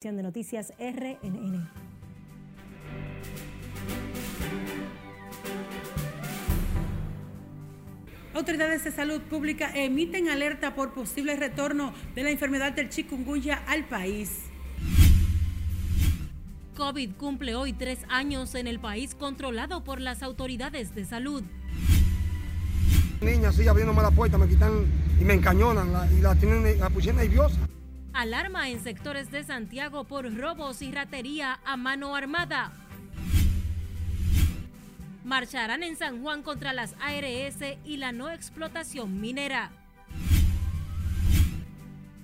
de Noticias RNN. Autoridades de salud pública emiten alerta por posible retorno de la enfermedad del chikungunya al país. COVID cumple hoy tres años en el país controlado por las autoridades de salud. Niña, sí, abriéndome la puerta, me quitan y me encañonan y la, tienen, la pusieron nerviosa. Alarma en sectores de Santiago por robos y ratería a mano armada. Marcharán en San Juan contra las ARS y la no explotación minera.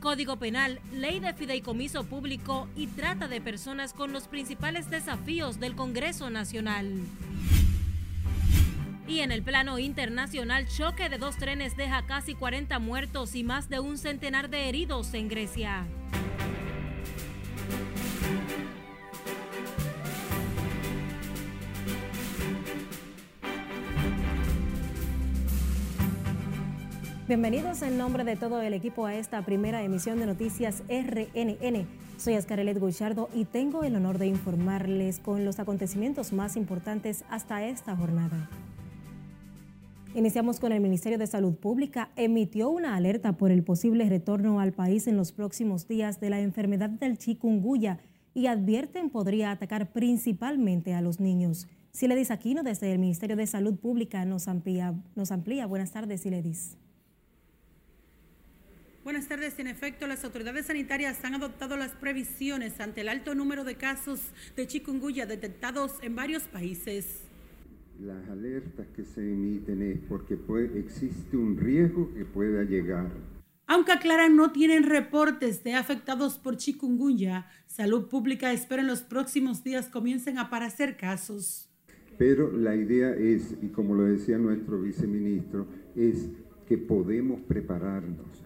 Código Penal, Ley de Fideicomiso Público y Trata de Personas con los principales desafíos del Congreso Nacional. Y en el plano internacional, choque de dos trenes deja casi 40 muertos y más de un centenar de heridos en Grecia. Bienvenidos en nombre de todo el equipo a esta primera emisión de Noticias RNN. Soy Ascarelet Guichardo y tengo el honor de informarles con los acontecimientos más importantes hasta esta jornada. Iniciamos con el Ministerio de Salud Pública. Emitió una alerta por el posible retorno al país en los próximos días de la enfermedad del chikungunya y advierten podría atacar principalmente a los niños. Siledis Aquino desde el Ministerio de Salud Pública nos amplía. Nos amplía. Buenas tardes, Siledis. Buenas tardes. En efecto, las autoridades sanitarias han adoptado las previsiones ante el alto número de casos de chikungunya detectados en varios países las alertas que se emiten es porque puede, existe un riesgo que pueda llegar. Aunque aclaran no tienen reportes de afectados por chikungunya, Salud Pública espera en los próximos días comiencen a aparecer casos. Pero la idea es, y como lo decía nuestro viceministro, es que podemos prepararnos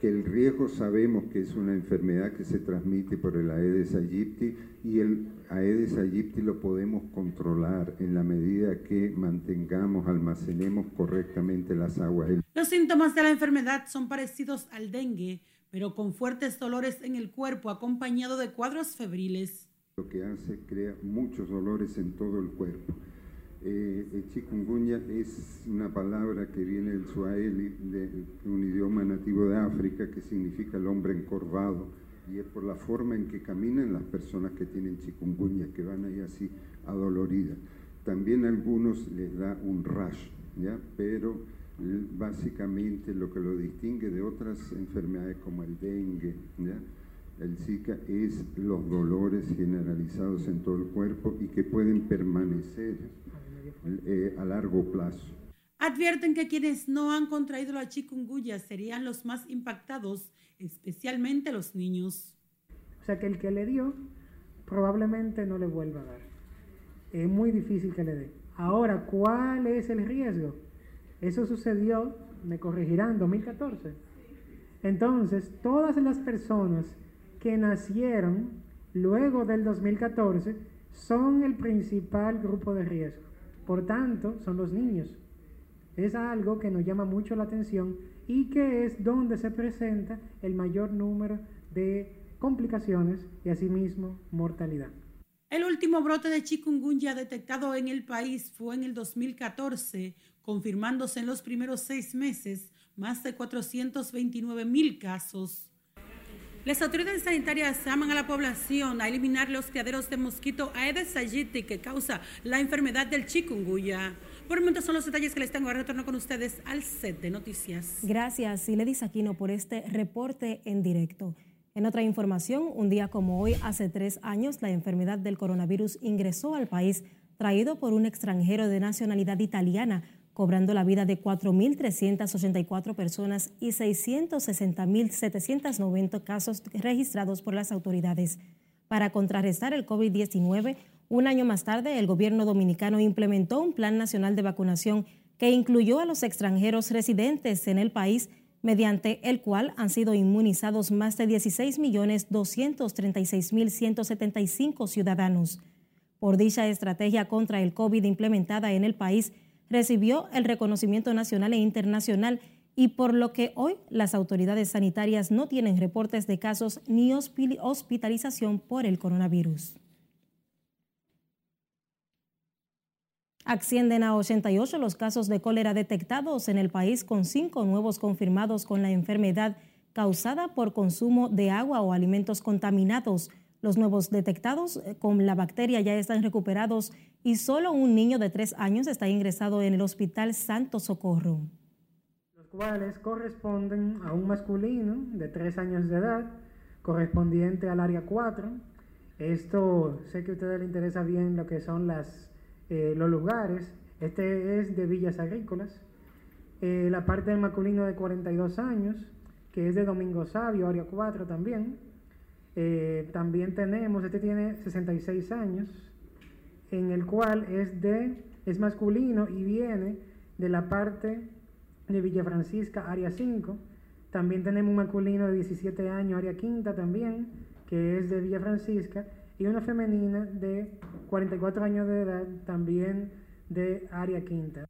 que el riesgo sabemos que es una enfermedad que se transmite por el Aedes aegypti y el Aedes aegypti lo podemos controlar en la medida que mantengamos, almacenemos correctamente las aguas. Los síntomas de la enfermedad son parecidos al dengue, pero con fuertes dolores en el cuerpo acompañado de cuadros febriles. Lo que hace crea muchos dolores en todo el cuerpo. Eh, el chikungunya es una palabra que viene del suaheli, de un idioma nativo de África, que significa el hombre encorvado, y es por la forma en que caminan las personas que tienen chikungunya, que van ahí así adoloridas. También a algunos les da un rash, ¿ya? pero básicamente lo que lo distingue de otras enfermedades como el dengue, ¿ya? el Zika, es los dolores generalizados en todo el cuerpo y que pueden permanecer eh, a largo plazo. Advierten que quienes no han contraído la chikungunya serían los más impactados, especialmente los niños. O sea que el que le dio probablemente no le vuelva a dar. Es muy difícil que le dé. Ahora, ¿cuál es el riesgo? Eso sucedió, me corregirán, en 2014. Entonces, todas las personas que nacieron luego del 2014 son el principal grupo de riesgo. Por tanto, son los niños. Es algo que nos llama mucho la atención y que es donde se presenta el mayor número de complicaciones y asimismo mortalidad. El último brote de chikungunya detectado en el país fue en el 2014, confirmándose en los primeros seis meses más de 429 mil casos. Las autoridades sanitarias llaman a la población a eliminar los criaderos de mosquito Aedes aegypti que causa la enfermedad del chikungunya. Por el momento son los detalles que les tengo. Ahora retorno con ustedes al set de noticias. Gracias, Iledis Aquino, por este reporte en directo. En otra información, un día como hoy, hace tres años, la enfermedad del coronavirus ingresó al país traído por un extranjero de nacionalidad italiana cobrando la vida de 4.384 personas y 660.790 casos registrados por las autoridades. Para contrarrestar el COVID-19, un año más tarde, el gobierno dominicano implementó un plan nacional de vacunación que incluyó a los extranjeros residentes en el país, mediante el cual han sido inmunizados más de 16.236.175 ciudadanos. Por dicha estrategia contra el COVID implementada en el país, recibió el reconocimiento nacional e internacional y por lo que hoy las autoridades sanitarias no tienen reportes de casos ni hospitalización por el coronavirus. Ascienden a 88 los casos de cólera detectados en el país, con cinco nuevos confirmados con la enfermedad causada por consumo de agua o alimentos contaminados. Los nuevos detectados eh, con la bacteria ya están recuperados y solo un niño de tres años está ingresado en el Hospital Santo Socorro. Los cuales corresponden a un masculino de tres años de edad, correspondiente al área 4. Esto sé que a ustedes les interesa bien lo que son las eh, los lugares. Este es de Villas Agrícolas. Eh, la parte del masculino de 42 años, que es de Domingo Sabio, área 4 también. Eh, también tenemos, este tiene 66 años, en el cual es de es masculino y viene de la parte de Villa Francisca, área 5. También tenemos un masculino de 17 años, área quinta también, que es de Villa Francisca y una femenina de 44 años de edad, también de área quinta.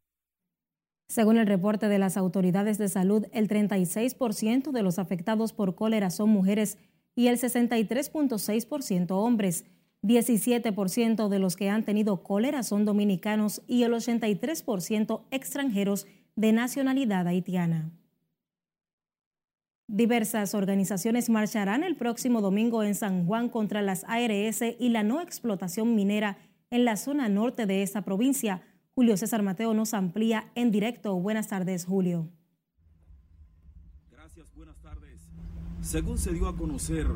Según el reporte de las autoridades de salud, el 36% de los afectados por cólera son mujeres y el 63.6% hombres. 17% de los que han tenido cólera son dominicanos y el 83% extranjeros de nacionalidad haitiana. Diversas organizaciones marcharán el próximo domingo en San Juan contra las ARS y la no explotación minera en la zona norte de esta provincia. Julio César Mateo nos amplía en directo. Buenas tardes, Julio. Gracias, buenas tardes. Según se dio a conocer,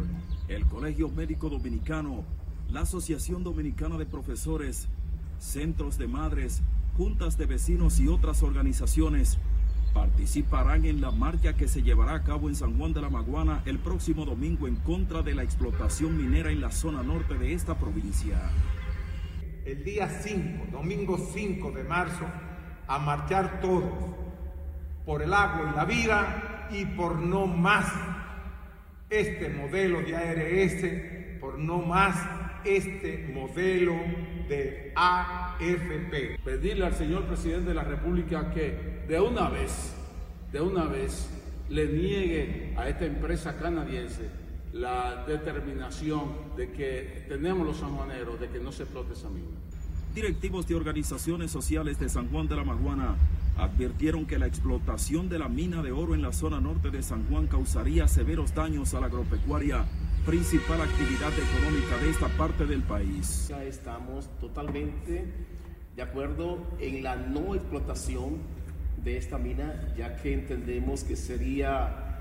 el Colegio Médico Dominicano, la Asociación Dominicana de Profesores, centros de madres, juntas de vecinos y otras organizaciones participarán en la marcha que se llevará a cabo en San Juan de la Maguana el próximo domingo en contra de la explotación minera en la zona norte de esta provincia. El día 5, domingo 5 de marzo, a marchar todos por el agua y la vida y por no más este modelo de ARS, por no más este modelo de Pedirle al señor presidente de la República que de una vez, de una vez, le niegue a esta empresa canadiense la determinación de que tenemos los sanjuaneros de que no se explote esa mina. Directivos de organizaciones sociales de San Juan de la Maguana advirtieron que la explotación de la mina de oro en la zona norte de San Juan causaría severos daños a la agropecuaria, principal actividad económica de esta parte del país. Ya estamos totalmente de acuerdo en la no explotación de esta mina, ya que entendemos que sería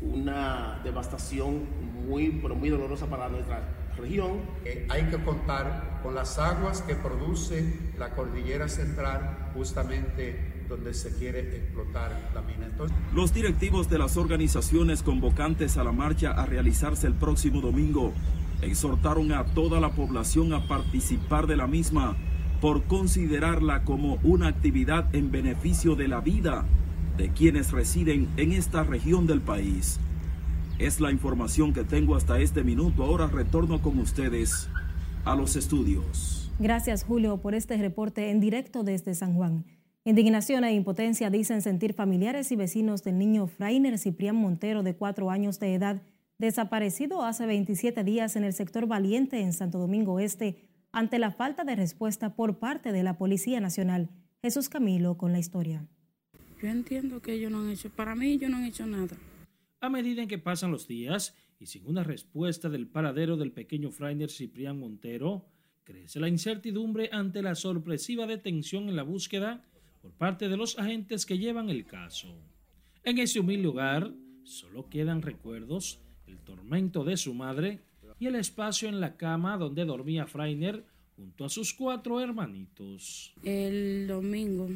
una devastación muy, pero muy dolorosa para nuestra región. Eh, hay que contar con las aguas que produce la cordillera central, justamente donde se quiere explotar la mina. Entonces, Los directivos de las organizaciones convocantes a la marcha a realizarse el próximo domingo exhortaron a toda la población a participar de la misma por considerarla como una actividad en beneficio de la vida de quienes residen en esta región del país. Es la información que tengo hasta este minuto. Ahora retorno con ustedes a los estudios. Gracias, Julio, por este reporte en directo desde San Juan. Indignación e impotencia dicen sentir familiares y vecinos del niño Frainer Ciprián Montero, de cuatro años de edad, desaparecido hace 27 días en el sector Valiente en Santo Domingo Este, ante la falta de respuesta por parte de la Policía Nacional. Jesús Camilo con la historia. Yo entiendo que ellos no han hecho, para mí ellos no han hecho nada. A medida en que pasan los días y sin una respuesta del paradero del pequeño Frainer Ciprián Montero, crece la incertidumbre ante la sorpresiva detención en la búsqueda por parte de los agentes que llevan el caso. En ese humilde lugar solo quedan recuerdos, el tormento de su madre y el espacio en la cama donde dormía Freiner junto a sus cuatro hermanitos. El domingo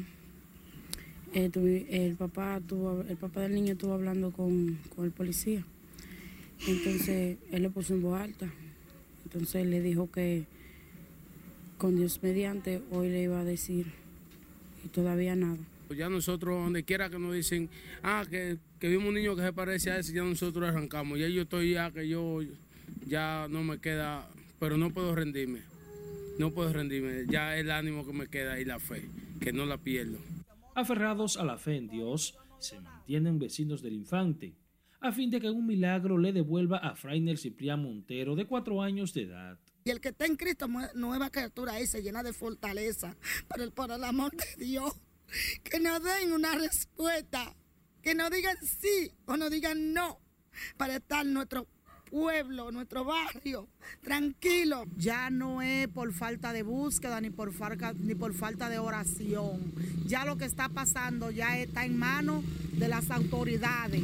eh, el, papá el papá del niño estuvo hablando con, el policía. Entonces él le puso en voz alta. Entonces le dijo que con Dios mediante hoy le iba a decir y todavía nada. Ya nosotros, donde quiera que nos dicen, ah, que, que vimos un niño que se parece a ese, ya nosotros arrancamos. Ya yo estoy ya que yo ya no me queda, pero no puedo rendirme. No puedo rendirme. Ya el ánimo que me queda y la fe, que no la pierdo. Aferrados a la fe en Dios, se mantienen vecinos del infante, a fin de que un milagro le devuelva a Frainer Ciprián Montero, de cuatro años de edad. Y el que está en Cristo, nueva criatura ahí, se llena de fortaleza. Pero por el amor de Dios, que nos den una respuesta. Que nos digan sí o nos digan no. Para estar nuestro pueblo, nuestro barrio, tranquilo. Ya no es por falta de búsqueda ni por, falta, ni por falta de oración. Ya lo que está pasando ya está en manos de las autoridades.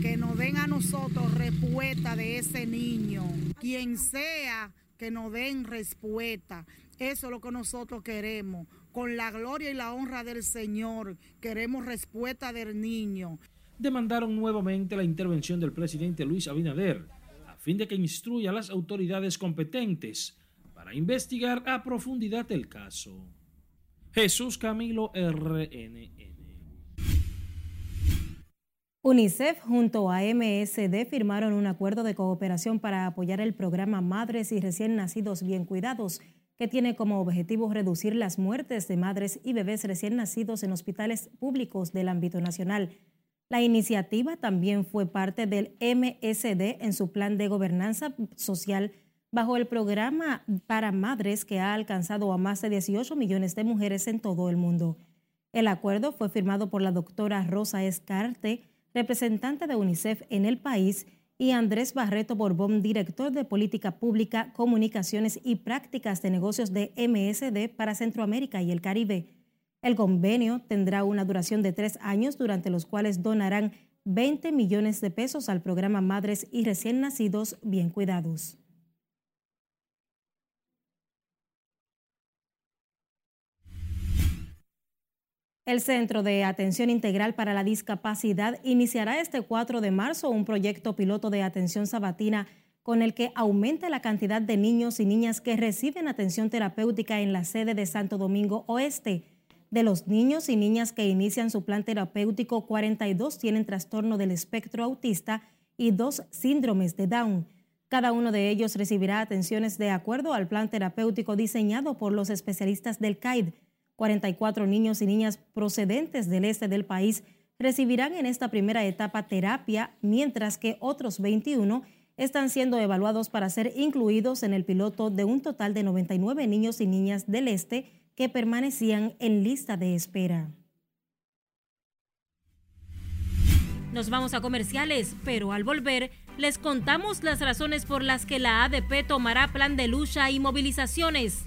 Que nos den a nosotros respuesta de ese niño. Quien sea que nos den respuesta. Eso es lo que nosotros queremos. Con la gloria y la honra del Señor, queremos respuesta del niño. Demandaron nuevamente la intervención del presidente Luis Abinader, a fin de que instruya a las autoridades competentes para investigar a profundidad el caso. Jesús Camilo RNN. UNICEF junto a MSD firmaron un acuerdo de cooperación para apoyar el programa Madres y Recién Nacidos Bien Cuidados, que tiene como objetivo reducir las muertes de madres y bebés recién nacidos en hospitales públicos del ámbito nacional. La iniciativa también fue parte del MSD en su plan de gobernanza social bajo el programa para madres que ha alcanzado a más de 18 millones de mujeres en todo el mundo. El acuerdo fue firmado por la doctora Rosa Escarte, representante de UNICEF en el país, y Andrés Barreto Borbón, director de Política Pública, Comunicaciones y Prácticas de Negocios de MSD para Centroamérica y el Caribe. El convenio tendrá una duración de tres años, durante los cuales donarán 20 millones de pesos al programa Madres y Recién Nacidos Bien Cuidados. El Centro de Atención Integral para la Discapacidad iniciará este 4 de marzo un proyecto piloto de atención sabatina con el que aumenta la cantidad de niños y niñas que reciben atención terapéutica en la sede de Santo Domingo Oeste. De los niños y niñas que inician su plan terapéutico, 42 tienen trastorno del espectro autista y dos síndromes de Down. Cada uno de ellos recibirá atenciones de acuerdo al plan terapéutico diseñado por los especialistas del CAID 44 niños y niñas procedentes del este del país recibirán en esta primera etapa terapia, mientras que otros 21 están siendo evaluados para ser incluidos en el piloto de un total de 99 niños y niñas del este que permanecían en lista de espera. Nos vamos a comerciales, pero al volver les contamos las razones por las que la ADP tomará plan de lucha y movilizaciones.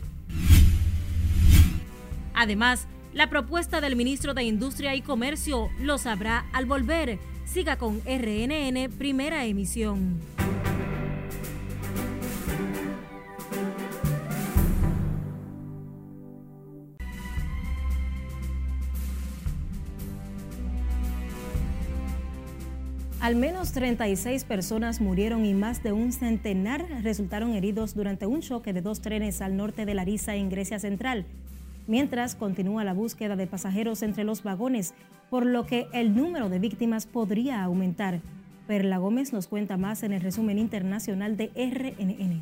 Además, la propuesta del ministro de Industria y Comercio lo sabrá al volver. Siga con RNN Primera Emisión. Al menos 36 personas murieron y más de un centenar resultaron heridos durante un choque de dos trenes al norte de Larissa en Grecia Central mientras continúa la búsqueda de pasajeros entre los vagones, por lo que el número de víctimas podría aumentar. Perla Gómez nos cuenta más en el resumen internacional de RNN.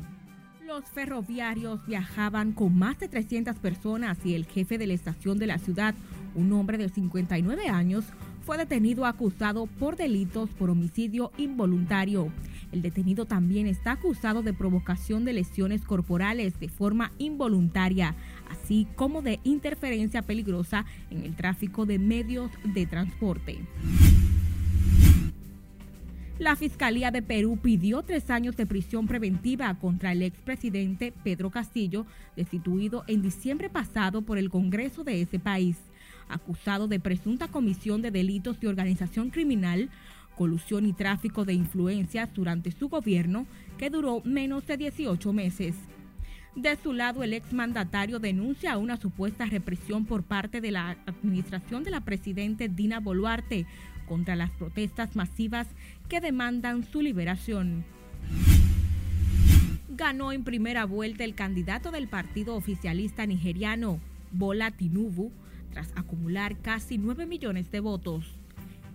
Los ferroviarios viajaban con más de 300 personas y el jefe de la estación de la ciudad, un hombre de 59 años, fue detenido acusado por delitos por homicidio involuntario. El detenido también está acusado de provocación de lesiones corporales de forma involuntaria, así como de interferencia peligrosa en el tráfico de medios de transporte. La Fiscalía de Perú pidió tres años de prisión preventiva contra el expresidente Pedro Castillo, destituido en diciembre pasado por el Congreso de ese país, acusado de presunta comisión de delitos de organización criminal, colusión y tráfico de influencias durante su gobierno, que duró menos de 18 meses. De su lado, el exmandatario denuncia una supuesta represión por parte de la administración de la presidenta Dina Boluarte contra las protestas masivas que demandan su liberación. Ganó en primera vuelta el candidato del partido oficialista nigeriano, Bola Tinubu, tras acumular casi 9 millones de votos.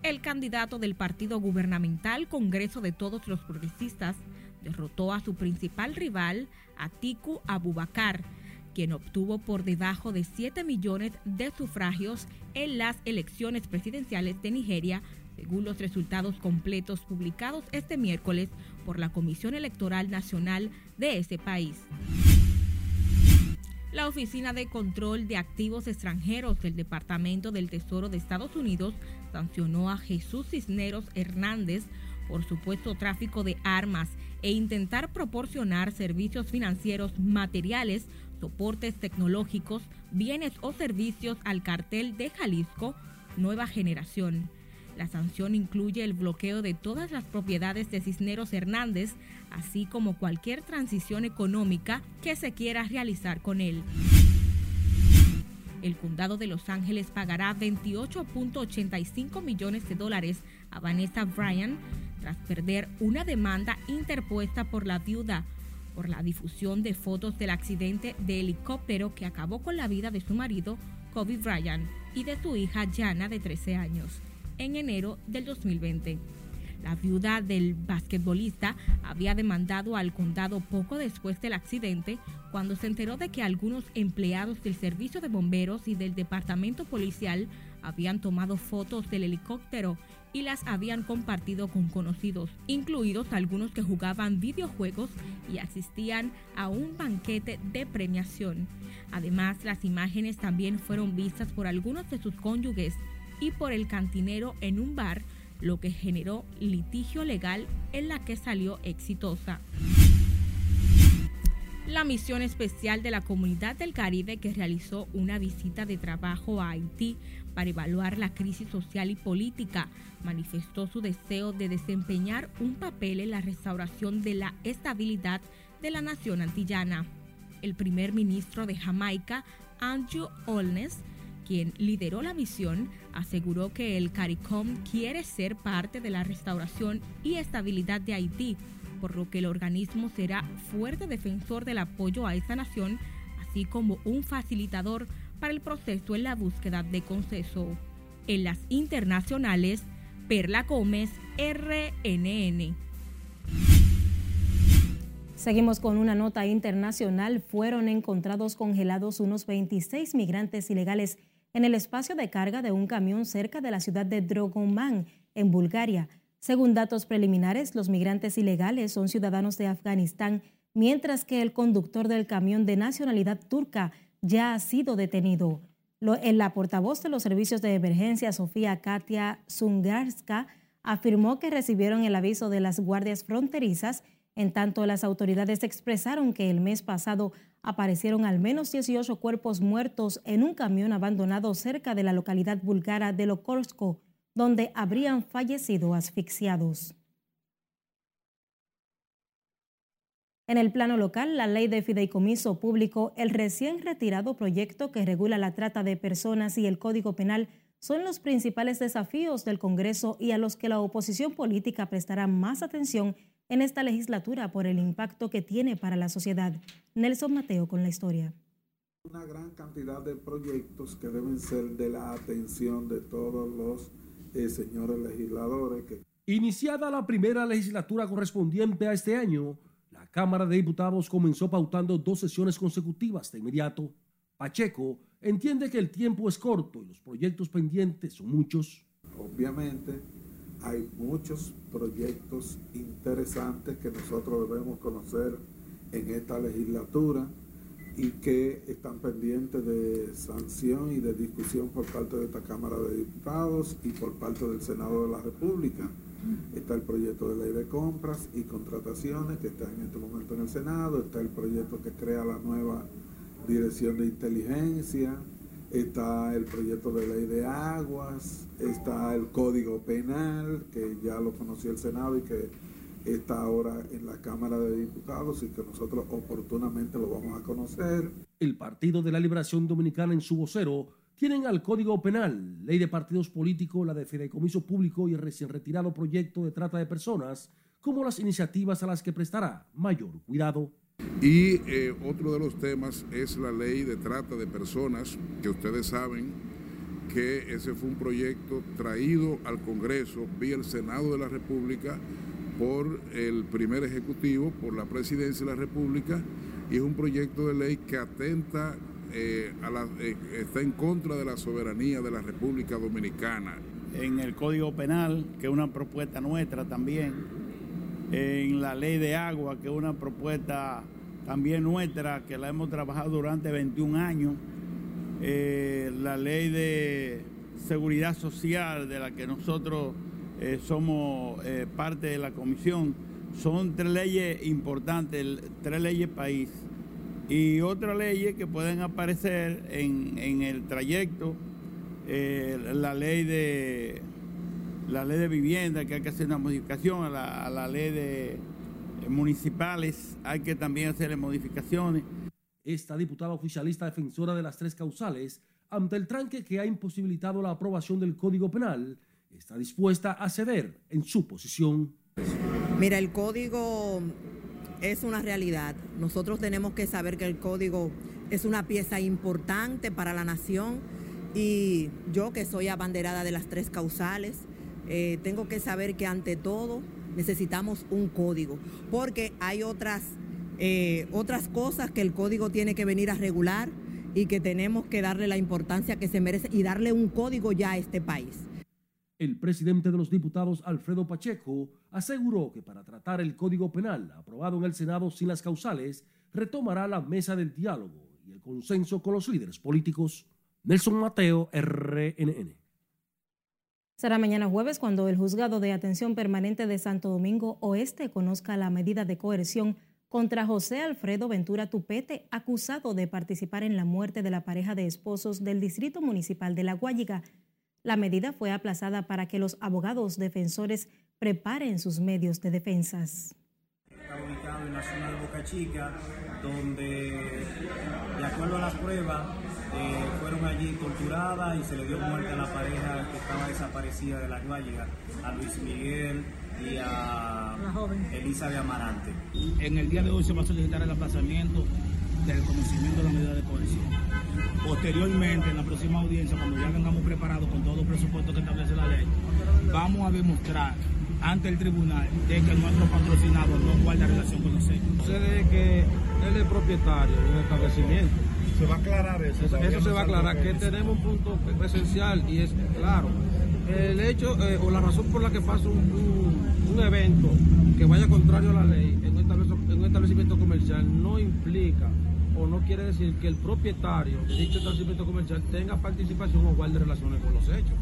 El candidato del partido gubernamental Congreso de Todos los Progresistas derrotó a su principal rival, Atiku Abubakar, quien obtuvo por debajo de 7 millones de sufragios en las elecciones presidenciales de Nigeria, según los resultados completos publicados este miércoles por la Comisión Electoral Nacional de ese país. La Oficina de Control de Activos Extranjeros del Departamento del Tesoro de Estados Unidos sancionó a Jesús Cisneros Hernández por supuesto tráfico de armas e intentar proporcionar servicios financieros materiales, soportes tecnológicos, bienes o servicios al cartel de Jalisco Nueva Generación. La sanción incluye el bloqueo de todas las propiedades de Cisneros Hernández, así como cualquier transición económica que se quiera realizar con él. El condado de Los Ángeles pagará 28.85 millones de dólares a Vanessa Bryan tras perder una demanda interpuesta por la viuda por la difusión de fotos del accidente de helicóptero que acabó con la vida de su marido, Kobe Bryant, y de su hija Jana, de 13 años, en enero del 2020. La viuda del basquetbolista había demandado al condado poco después del accidente cuando se enteró de que algunos empleados del servicio de bomberos y del departamento policial habían tomado fotos del helicóptero y las habían compartido con conocidos, incluidos algunos que jugaban videojuegos y asistían a un banquete de premiación. Además, las imágenes también fueron vistas por algunos de sus cónyuges y por el cantinero en un bar, lo que generó litigio legal en la que salió exitosa. La misión especial de la Comunidad del Caribe que realizó una visita de trabajo a Haití para evaluar la crisis social y política, manifestó su deseo de desempeñar un papel en la restauración de la estabilidad de la nación antillana. El primer ministro de Jamaica, Andrew Holness, quien lideró la misión, aseguró que el CARICOM quiere ser parte de la restauración y estabilidad de Haití, por lo que el organismo será fuerte defensor del apoyo a esa nación, así como un facilitador para el proceso en la búsqueda de consenso. En las internacionales, Perla Gómez, RNN. Seguimos con una nota internacional. Fueron encontrados congelados unos 26 migrantes ilegales en el espacio de carga de un camión cerca de la ciudad de Drogoman, en Bulgaria. Según datos preliminares, los migrantes ilegales son ciudadanos de Afganistán, mientras que el conductor del camión de nacionalidad turca ya ha sido detenido. en la portavoz de los servicios de emergencia, Sofía Katia Zungarska, afirmó que recibieron el aviso de las guardias fronterizas, en tanto las autoridades expresaron que el mes pasado aparecieron al menos 18 cuerpos muertos en un camión abandonado cerca de la localidad búlgara de Lokorsko, donde habrían fallecido asfixiados. En el plano local, la ley de fideicomiso público, el recién retirado proyecto que regula la trata de personas y el Código Penal son los principales desafíos del Congreso y a los que la oposición política prestará más atención en esta legislatura por el impacto que tiene para la sociedad. Nelson Mateo con la historia. Una gran cantidad de proyectos que deben ser de la atención de todos los eh, señores legisladores. Iniciada la primera legislatura correspondiente a este año, la Cámara de Diputados comenzó pautando dos sesiones consecutivas de inmediato. Pacheco entiende que el tiempo es corto y los proyectos pendientes son muchos. Obviamente hay muchos proyectos interesantes que nosotros debemos conocer en esta legislatura y que están pendientes de sanción y de discusión por parte de esta Cámara de Diputados y por parte del Senado de la República. Está el proyecto de ley de compras y contrataciones que está en este momento en el Senado, está el proyecto que crea la nueva dirección de inteligencia, está el proyecto de ley de aguas, está el código penal, que ya lo conoció el Senado y que está ahora en la Cámara de Diputados y que nosotros oportunamente lo vamos a conocer. El Partido de la Liberación Dominicana en su vocero tienen al Código Penal, Ley de Partidos Políticos, la de Fideicomiso Público y el recién retirado proyecto de trata de personas como las iniciativas a las que prestará mayor cuidado. Y eh, otro de los temas es la ley de trata de personas, que ustedes saben que ese fue un proyecto traído al Congreso vía el Senado de la República por el primer ejecutivo, por la presidencia de la República, y es un proyecto de ley que atenta, eh, a la, eh, está en contra de la soberanía de la República Dominicana. En el Código Penal, que es una propuesta nuestra también, en la ley de agua, que es una propuesta también nuestra, que la hemos trabajado durante 21 años, eh, la ley de seguridad social, de la que nosotros eh, somos eh, parte de la comisión, son tres leyes importantes, tres leyes país. Y otras leyes que pueden aparecer en, en el trayecto, la ley de la ley de vivienda, que hay que hacer una modificación a la, a la ley de municipales, hay que también hacerle modificaciones. Esta diputada oficialista defensora de las tres causales, ante el tranque que ha imposibilitado la aprobación del Código Penal, está dispuesta a ceder en su posición. Mira, el código es una realidad. Nosotros tenemos que saber que el código es una pieza importante para la nación y yo que soy abanderada de las tres causales, eh, tengo que saber que ante todo necesitamos un código, porque hay otras, eh, otras cosas que el código tiene que venir a regular y que tenemos que darle la importancia que se merece y darle un código ya a este país. El presidente de los diputados, Alfredo Pacheco, aseguró que para tratar el Código Penal aprobado en el Senado sin las causales, retomará la mesa del diálogo y el consenso con los líderes políticos. Nelson Mateo, RNN. Será mañana jueves cuando el Juzgado de Atención Permanente de Santo Domingo Oeste conozca la medida de coerción contra José Alfredo Ventura Tupete, acusado de participar en la muerte de la pareja de esposos del Distrito Municipal de La Guayiga. La medida fue aplazada para que los abogados defensores preparen sus medios de defensas. Está ubicado en la zona de Boca Chica, donde, de acuerdo a las pruebas, eh, fueron allí torturadas y se le dio muerte a la pareja que estaba desaparecida de la Guayiga, a Luis Miguel y a Elisa de Amarante. En el día de hoy se va a solicitar el aplazamiento del conocimiento de la medida de coerción. Posteriormente, en la próxima audiencia, cuando ya tengamos preparado con todo el presupuesto que establece la ley, vamos a demostrar ante el tribunal de que nuestro patrocinador no guarda relación con los hechos. Sucede que él es propietario de un establecimiento se va a aclarar eso. Eso, se va a aclarar, que tenemos un punto esencial y es claro. El hecho eh, o la razón por la que pasa un, un, evento que vaya contrario a la ley en un, en un establecimiento comercial no implica o no quiere decir que el propietario de dicho establecimiento comercial tenga participación o guarde relaciones con los hechos.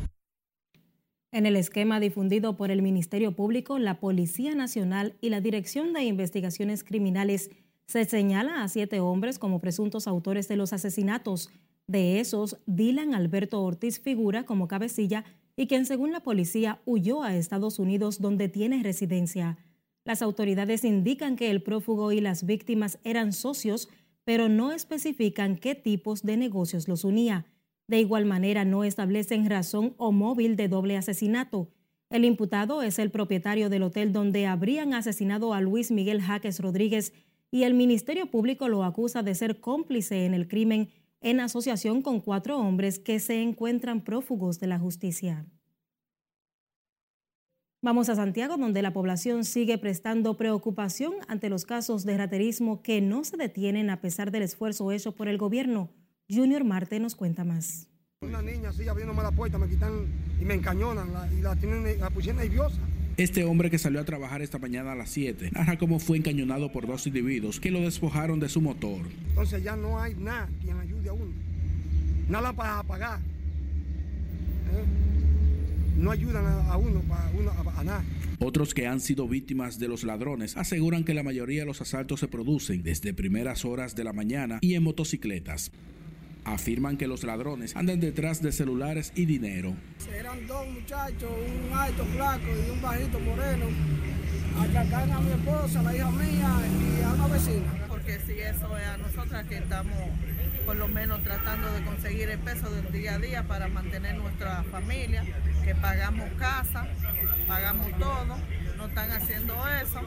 En el esquema difundido por el Ministerio Público, la Policía Nacional y la Dirección de Investigaciones Criminales se señala a siete hombres como presuntos autores de los asesinatos. De esos, Dylan Alberto Ortiz figura como cabecilla y quien según la policía huyó a Estados Unidos donde tiene residencia. Las autoridades indican que el prófugo y las víctimas eran socios, pero no especifican qué tipos de negocios los unía. De igual manera, no establecen razón o móvil de doble asesinato. El imputado es el propietario del hotel donde habrían asesinado a Luis Miguel Jaques Rodríguez y el Ministerio Público lo acusa de ser cómplice en el crimen en asociación con cuatro hombres que se encuentran prófugos de la justicia. Vamos a Santiago, donde la población sigue prestando preocupación ante los casos de raterismo que no se detienen a pesar del esfuerzo hecho por el gobierno. Junior Marte nos cuenta más. Una niña así abriéndome la puerta, me quitan y me encañonan la, y la, tienen, la pusieron nerviosa. Este hombre que salió a trabajar esta mañana a las 7 narra cómo fue encañonado por dos individuos que lo despojaron de su motor. Entonces ya no hay nada quien ayude a uno. Nada para apagar. ¿Eh? No ayudan a, uno, para uno a, a nada. Otros que han sido víctimas de los ladrones aseguran que la mayoría de los asaltos se producen desde primeras horas de la mañana y en motocicletas. Afirman que los ladrones andan detrás de celulares y dinero. Eran dos muchachos, un alto flaco y un bajito moreno. Atracan a mi esposa, la hija mía y a una vecina. Porque si eso es a nosotras que estamos por lo menos tratando de conseguir el peso del día a día para mantener nuestra familia, que pagamos casa, pagamos todo, no están haciendo eso.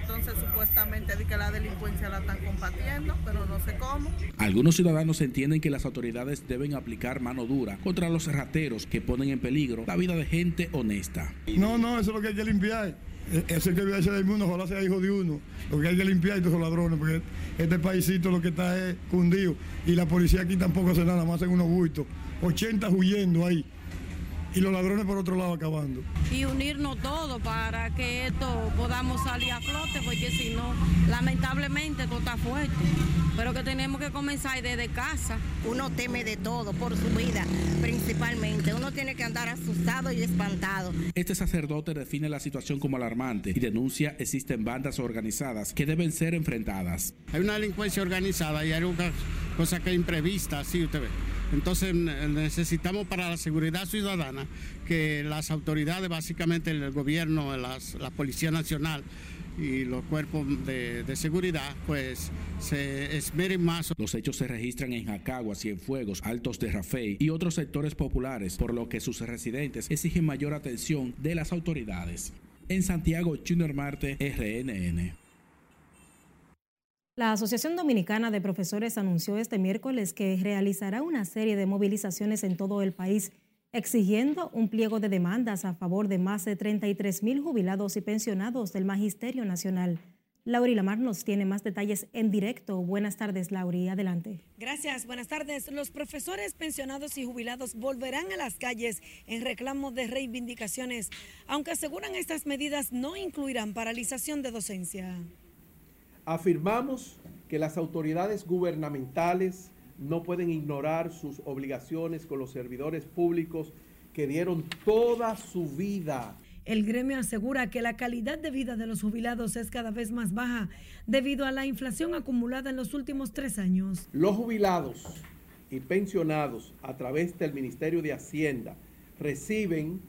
Entonces supuestamente que la delincuencia la están combatiendo, pero no sé cómo. Algunos ciudadanos entienden que las autoridades deben aplicar mano dura contra los rateros que ponen en peligro la vida de gente honesta. No, no, eso es lo que hay que limpiar. E, ese que vive del mundo, ojalá sea hijo de uno. Lo que hay que limpiar estos ladrones, porque este paísito lo que está es cundido. Y la policía aquí tampoco hace nada, más en unos bultos. 80 huyendo ahí y los ladrones por otro lado acabando. Y unirnos todos para que esto podamos salir a flote, porque si no, lamentablemente todo está fuerte. Pero que tenemos que comenzar desde casa. Uno teme de todo, por su vida principalmente. Uno tiene que andar asustado y espantado. Este sacerdote define la situación como alarmante y denuncia existen bandas organizadas que deben ser enfrentadas. Hay una delincuencia organizada y hay una cosa que es imprevista, así usted ve. Entonces necesitamos para la seguridad ciudadana que las autoridades, básicamente el gobierno, la Policía Nacional, y los cuerpos de, seguridad pues se esmeren más. Los hechos se registran en Jacagua, Cienfuegos, Altos de Rafey y otros sectores populares, por lo que sus residentes exigen mayor atención de las autoridades. En Santiago, Junior Marte, RNN. La Asociación Dominicana de Profesores anunció este miércoles que realizará una serie de movilizaciones en todo el país exigiendo un pliego de demandas a favor de más de 33 mil jubilados y pensionados del Magisterio Nacional. Lauri Lamar nos tiene más detalles en directo. Buenas tardes, Lauri. Adelante. Gracias. Buenas tardes. Los profesores pensionados y jubilados volverán a las calles en reclamo de reivindicaciones, aunque aseguran estas medidas no incluirán paralización de docencia. Afirmamos que las autoridades gubernamentales no pueden ignorar sus obligaciones con los servidores públicos que dieron toda su vida. El gremio asegura que la calidad de vida de los jubilados es cada vez más baja debido a la inflación acumulada en los últimos tres años. Los jubilados y pensionados a través del Ministerio de Hacienda reciben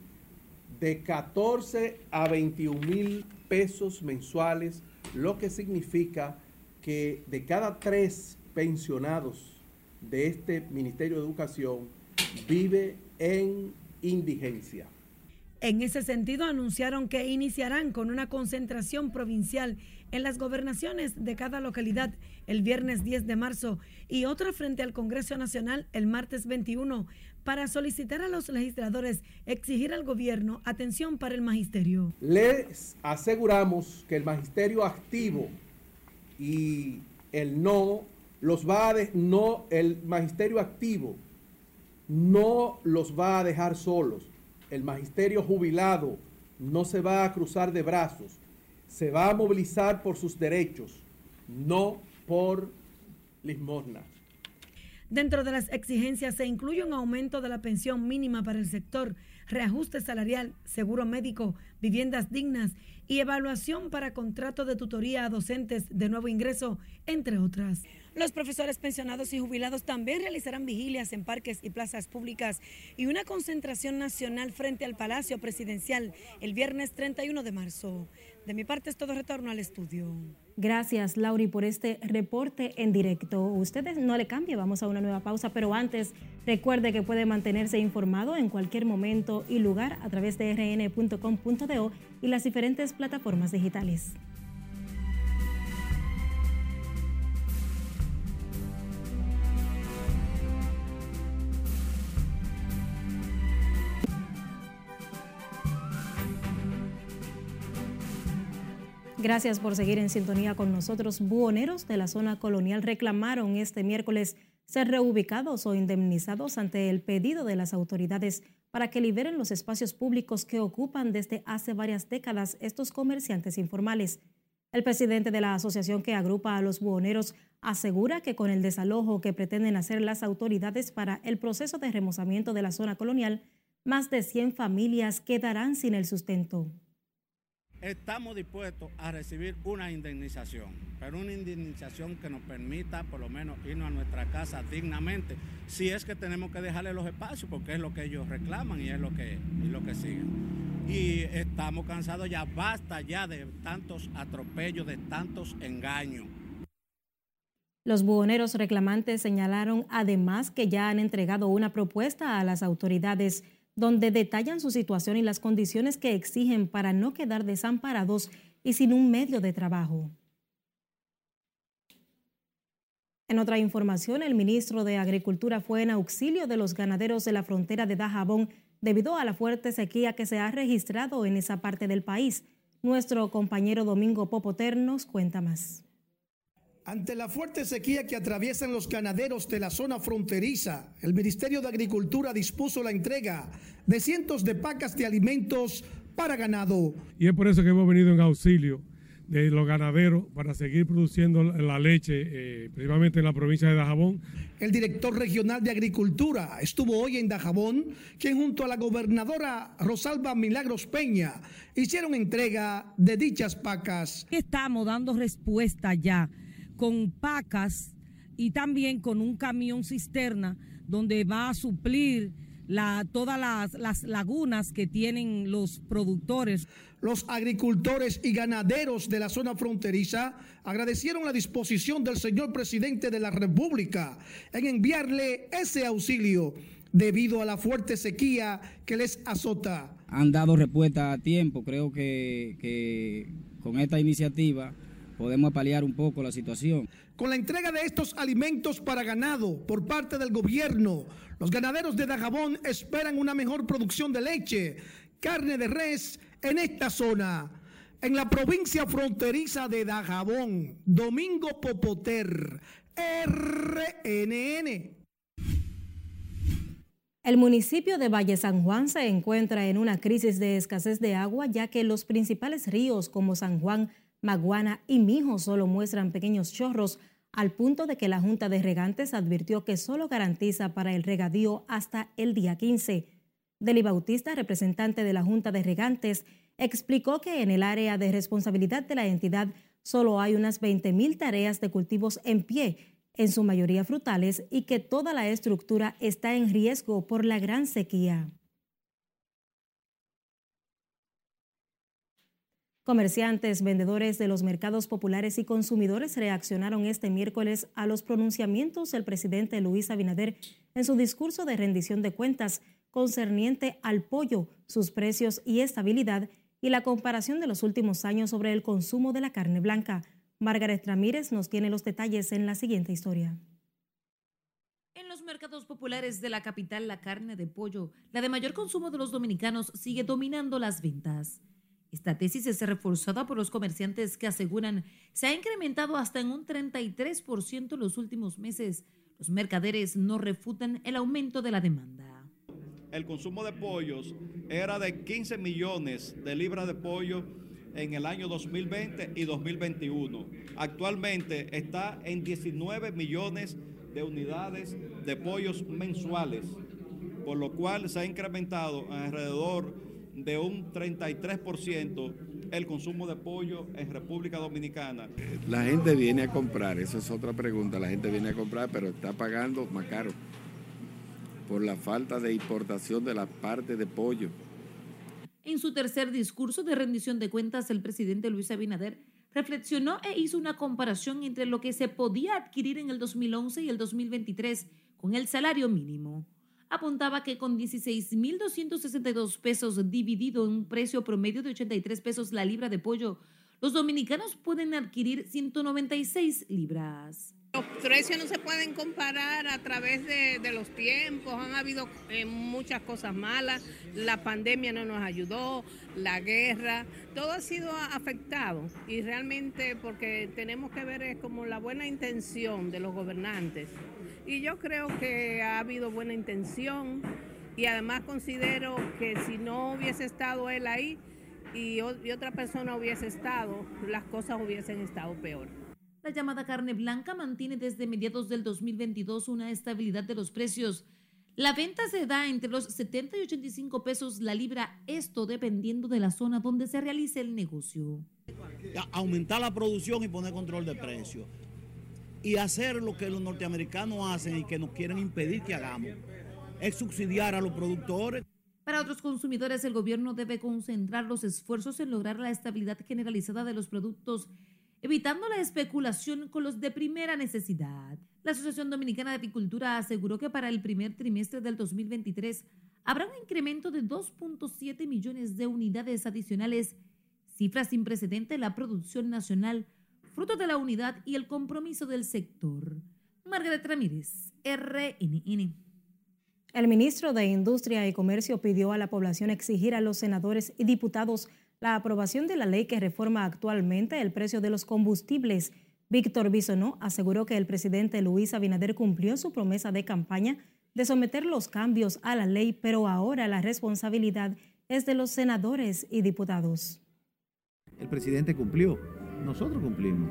de 14 a 21 mil pesos mensuales lo que significa que de cada tres pensionados de este Ministerio de Educación vive en indigencia. En ese sentido, anunciaron que iniciarán con una concentración provincial en las gobernaciones de cada localidad el viernes 10 de marzo y otra frente al Congreso Nacional el martes 21 para solicitar a los legisladores exigir al gobierno atención para el magisterio. Les aseguramos que el magisterio activo y el no los va a no el magisterio activo no los va a dejar solos. El magisterio jubilado no se va a cruzar de brazos. Se va a movilizar por sus derechos, no por limosna. Dentro de las exigencias se incluye un aumento de la pensión mínima para el sector, reajuste salarial, seguro médico, viviendas dignas y evaluación para contrato de tutoría a docentes de nuevo ingreso, entre otras. Los profesores pensionados y jubilados también realizarán vigilias en parques y plazas públicas y una concentración nacional frente al Palacio Presidencial el viernes 31 de marzo. De mi parte es todo retorno al estudio. Gracias, Lauri, por este reporte en directo. Ustedes no le cambie, vamos a una nueva pausa, pero antes recuerde que puede mantenerse informado en cualquier momento y lugar a través de rn.com.do y las diferentes plataformas digitales. Gracias por seguir en sintonía con nosotros. Buhoneros de la zona colonial reclamaron este miércoles ser reubicados o indemnizados ante el pedido de las autoridades para que liberen los espacios públicos que ocupan desde hace varias décadas estos comerciantes informales. El presidente de la asociación que agrupa a los buhoneros asegura que con el desalojo que pretenden hacer las autoridades para el proceso de remozamiento de la zona colonial, más de 100 familias quedarán sin el sustento estamos dispuestos a recibir una indemnización, pero una indemnización que nos permita por lo menos irnos a nuestra casa dignamente, si es que tenemos que dejarle los espacios, porque es lo que ellos reclaman y es lo que, y lo que siguen. Y estamos cansados ya, basta ya de tantos atropellos, de tantos engaños. Los buhoneros reclamantes señalaron además que ya han entregado una propuesta a las autoridades donde detallan su situación y las condiciones que exigen para no quedar desamparados y sin un medio de trabajo. En otra información, el ministro de Agricultura fue en auxilio de los ganaderos de la frontera de Dajabón debido a la fuerte sequía que se ha registrado en esa parte del país. Nuestro compañero Domingo Popoter nos cuenta más. Ante la fuerte sequía que atraviesan los ganaderos de la zona fronteriza, el Ministerio de Agricultura dispuso la entrega de cientos de pacas de alimentos para ganado. Y es por eso que hemos venido en auxilio de los ganaderos para seguir produciendo la leche, eh, principalmente en la provincia de Dajabón. El director regional de Agricultura estuvo hoy en Dajabón, quien junto a la gobernadora Rosalba Milagros Peña hicieron entrega de dichas pacas. Estamos dando respuesta ya con pacas y también con un camión cisterna donde va a suplir la, todas las, las, lagunas que tienen los productores. Los agricultores y ganaderos de la zona fronteriza agradecieron la disposición del señor presidente de la República en enviarle ese auxilio debido a la fuerte sequía que les azota. Han dado respuesta a tiempo, creo que, que con esta iniciativa podemos paliar un poco la situación. Con la entrega de estos alimentos para ganado por parte del gobierno, los ganaderos de Dajabón esperan una mejor producción de leche, carne de res en esta zona. En la provincia fronteriza de Dajabón, Domingo Popoter, RNN. El municipio de Valle San Juan se encuentra en una crisis de escasez de agua ya que los principales ríos como San Juan, Maguana y Mijo solo muestran pequeños chorros, al punto de que la Junta de Regantes advirtió que solo garantiza para el regadío hasta el día 15. Deli Bautista, representante de la Junta de Regantes, explicó que en el área de responsabilidad de la entidad solo hay unas 20.000 tareas de cultivos en pie, en su mayoría frutales, y que toda la estructura está en riesgo por la gran sequía. Comerciantes, vendedores de los mercados populares y consumidores reaccionaron este miércoles a los pronunciamientos del presidente Luis Abinader en su discurso de rendición de cuentas concerniente al pollo, sus precios y estabilidad y la comparación de los últimos años sobre el consumo de la carne blanca. Margaret Ramírez nos tiene los detalles en la siguiente historia. En los mercados populares de la capital, la carne de pollo, la de mayor consumo de los dominicanos, sigue dominando las ventas. Esta tesis es reforzada por los comerciantes que aseguran se ha incrementado hasta en un 33% en los últimos meses. Los mercaderes no refutan el aumento de la demanda. El consumo de pollos era de 15 millones de libras de pollo en el año 2020 y 2021. Actualmente está en 19 millones de unidades de pollos mensuales, por lo cual se ha incrementado alrededor de un 33% el consumo de pollo en República Dominicana. La gente viene a comprar, esa es otra pregunta, la gente viene a comprar pero está pagando más caro por la falta de importación de la parte de pollo. En su tercer discurso de rendición de cuentas, el presidente Luis Abinader reflexionó e hizo una comparación entre lo que se podía adquirir en el 2011 y el 2023 con el salario mínimo apuntaba que con 16.262 pesos dividido en un precio promedio de 83 pesos la libra de pollo, los dominicanos pueden adquirir 196 libras. Los precios no se pueden comparar a través de, los tiempos, han habido eh, muchas cosas malas, la pandemia no nos ayudó, la guerra, todo ha sido afectado. Y realmente porque tenemos que ver es como la buena intención de los gobernantes. Y yo creo que ha habido buena intención. Y además considero que si no hubiese estado él ahí y, otra persona hubiese estado, las cosas hubiesen estado peor. La llamada carne blanca mantiene desde mediados del 2022 una estabilidad de los precios. La venta se da entre los 70 y 85 pesos la libra, esto dependiendo de la zona donde se realice el negocio. Aumentar la producción y poner control de precios y hacer lo que los norteamericanos hacen y que nos quieren impedir que hagamos, es subsidiar a los productores. Para otros consumidores, el gobierno debe concentrar los esfuerzos en lograr la estabilidad generalizada de los productos, evitando la especulación con los de primera necesidad. La Asociación Dominicana de Apicultura aseguró que para el primer trimestre del 2023 habrá un incremento de 2.7 millones de unidades adicionales, cifra sin precedente en la producción nacional fruto de la unidad y el compromiso del sector. Margaret Ramírez, RNN. El ministro de Industria y Comercio pidió a la población exigir a los senadores y diputados la aprobación de la ley que reforma actualmente el precio de los combustibles. Víctor Bisonó aseguró que el presidente Luis Abinader cumplió su promesa de campaña de someter los cambios a la ley, pero ahora la responsabilidad es de los senadores y diputados. El presidente cumplió, nosotros cumplimos,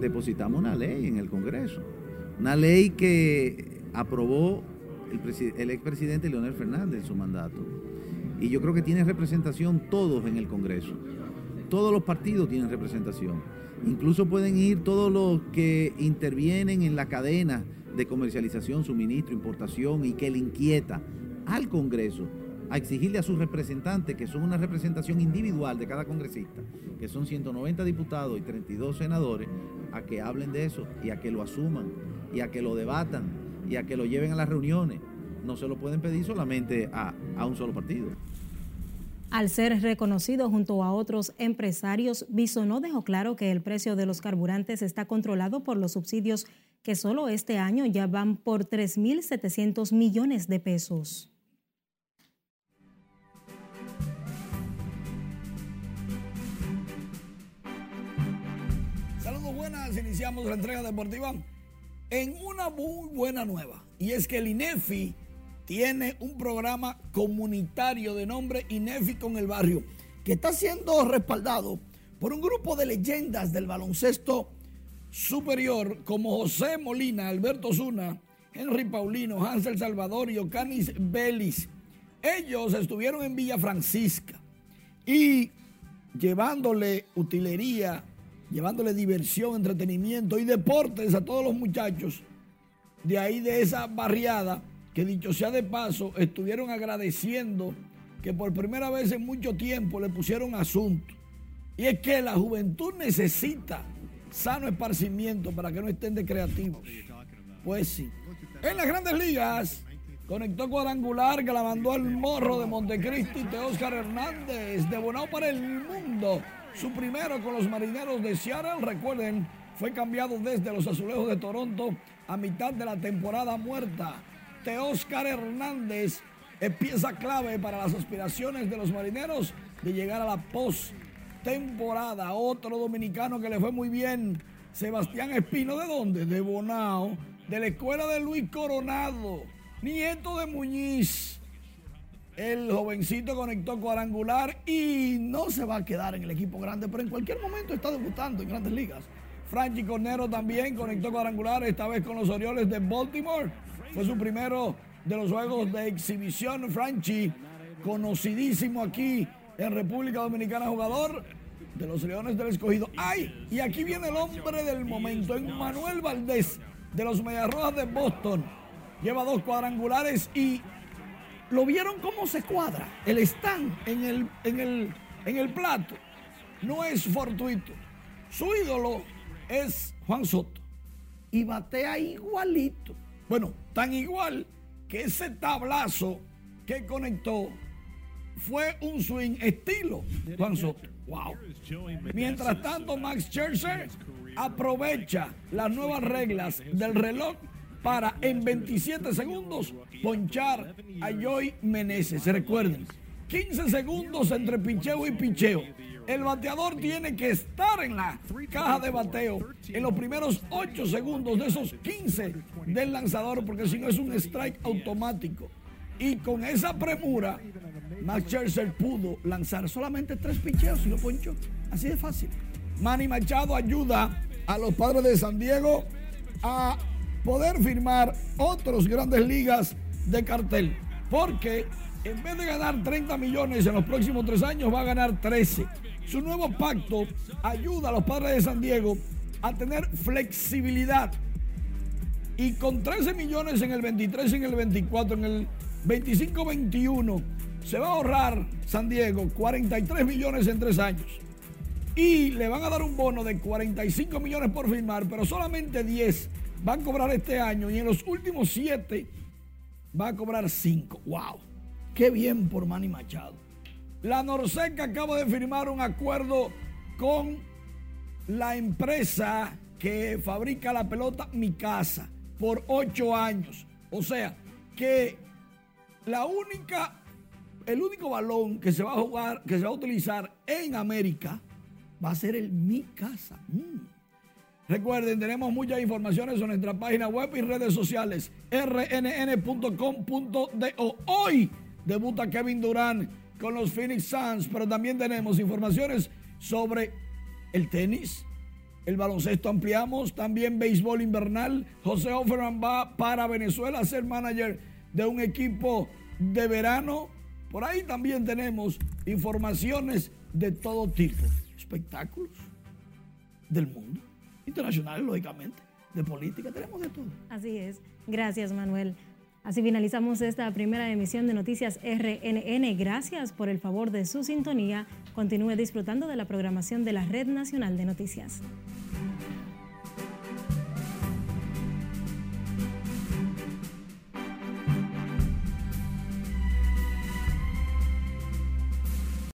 depositamos una ley en el Congreso, una ley que aprobó el, el expresidente Leonel Fernández en su mandato. Y yo creo que tiene representación todos en el Congreso. Todos los partidos tienen representación. Incluso pueden ir todos los que intervienen en la cadena de comercialización, suministro, importación y que le inquieta al Congreso a exigirle a sus representantes, que son una representación individual de cada congresista, que son 190 diputados y 32 senadores, a que hablen de eso y a que lo asuman y a que lo debatan y a que lo lleven a las reuniones. No se lo pueden pedir solamente a, a un solo partido. Al ser reconocido junto a otros empresarios, Bisonó dejó claro que el precio de los carburantes está controlado por los subsidios que solo este año ya van por 3.700 millones de pesos. Saludos buenas, iniciamos la entrega deportiva en una muy buena nueva y es que el INEFI tiene un programa comunitario de nombre INEFI con el barrio que está siendo respaldado por un grupo de leyendas del baloncesto superior como José Molina, Alberto Zuna, Henry Paulino, Hansel Salvador y Ocanis Belis. Ellos estuvieron en Villa Francisca y llevándole utilería, llevándole diversión, entretenimiento y deportes a todos los muchachos de ahí de esa barriada que dicho sea de paso, estuvieron agradeciendo que por primera vez en mucho tiempo le pusieron asunto. Y es que la juventud necesita sano esparcimiento para que no estén de creativos. Pues sí. En las grandes ligas, conectó cuadrangular que la mandó al morro de Montecristi de Oscar Hernández, de Bonao para el mundo. Su primero con los marineros de Seattle, recuerden, fue cambiado desde los azulejos de Toronto a mitad de la temporada muerta. Oscar Hernández es pieza clave para las aspiraciones de los marineros de llegar a la post temporada. Otro dominicano que le fue muy bien, Sebastián Espino, ¿de dónde? De Bonao, de la escuela de Luis Coronado, nieto de Muñiz. El jovencito conectó cuadrangular y no se va a quedar en el equipo grande, pero en cualquier momento está debutando en grandes ligas. Franchi Cornero también conectó cuadrangular, esta vez con los Orioles de Baltimore. Fue su primero de los juegos de exhibición. Franchi, conocidísimo aquí en República Dominicana, jugador de los Leones del Escogido. ¡Ay! Y aquí viene el hombre del momento, Manuel Valdés, de los Mediarrojas de Boston. Lleva dos cuadrangulares y lo vieron cómo se cuadra. El stand en el, en el, en el plato no es fortuito. Su ídolo es Juan Soto y batea igualito. Bueno, tan igual que ese tablazo que conectó fue un swing estilo. Wow. Mientras tanto, Max Scherzer aprovecha las nuevas reglas del reloj para en 27 segundos ponchar a Joy Meneses. Recuerden, 15 segundos entre picheo y picheo. El bateador tiene que estar en la caja de bateo en los primeros 8 segundos de esos 15 del lanzador, porque si no es un strike automático. Y con esa premura, Max Scherzer pudo lanzar solamente tres picheos y lo ponchó. Así de fácil. Manny Machado ayuda a los padres de San Diego a poder firmar otros grandes ligas de cartel. Porque en vez de ganar 30 millones en los próximos tres años, va a ganar 13. Su nuevo pacto ayuda a los padres de San Diego a tener flexibilidad. Y con 13 millones en el 23 y en el 24, en el 25-21, se va a ahorrar San Diego 43 millones en tres años. Y le van a dar un bono de 45 millones por firmar, pero solamente 10 van a cobrar este año y en los últimos 7 va a cobrar 5. ¡Wow! ¡Qué bien por Manny Machado! La Norseca acaba de firmar un acuerdo con la empresa que fabrica la pelota Mi Casa por 8 años. O sea, que la única el único balón que se va a jugar, que se va a utilizar en América, va a ser el Mi Casa. Mm. Recuerden, tenemos muchas informaciones en nuestra página web y redes sociales, rnn.com.do. Hoy debuta Kevin Durán con los Phoenix Suns, pero también tenemos informaciones sobre el tenis, el baloncesto ampliamos, también béisbol invernal. José Offerman va para Venezuela a ser manager de un equipo de verano. Por ahí también tenemos informaciones de todo tipo, espectáculos del mundo, internacionales, lógicamente, de política, tenemos de todo. Así es. Gracias, Manuel. Así finalizamos esta primera emisión de Noticias RNN. Gracias por el favor de su sintonía. Continúe disfrutando de la programación de la Red Nacional de Noticias.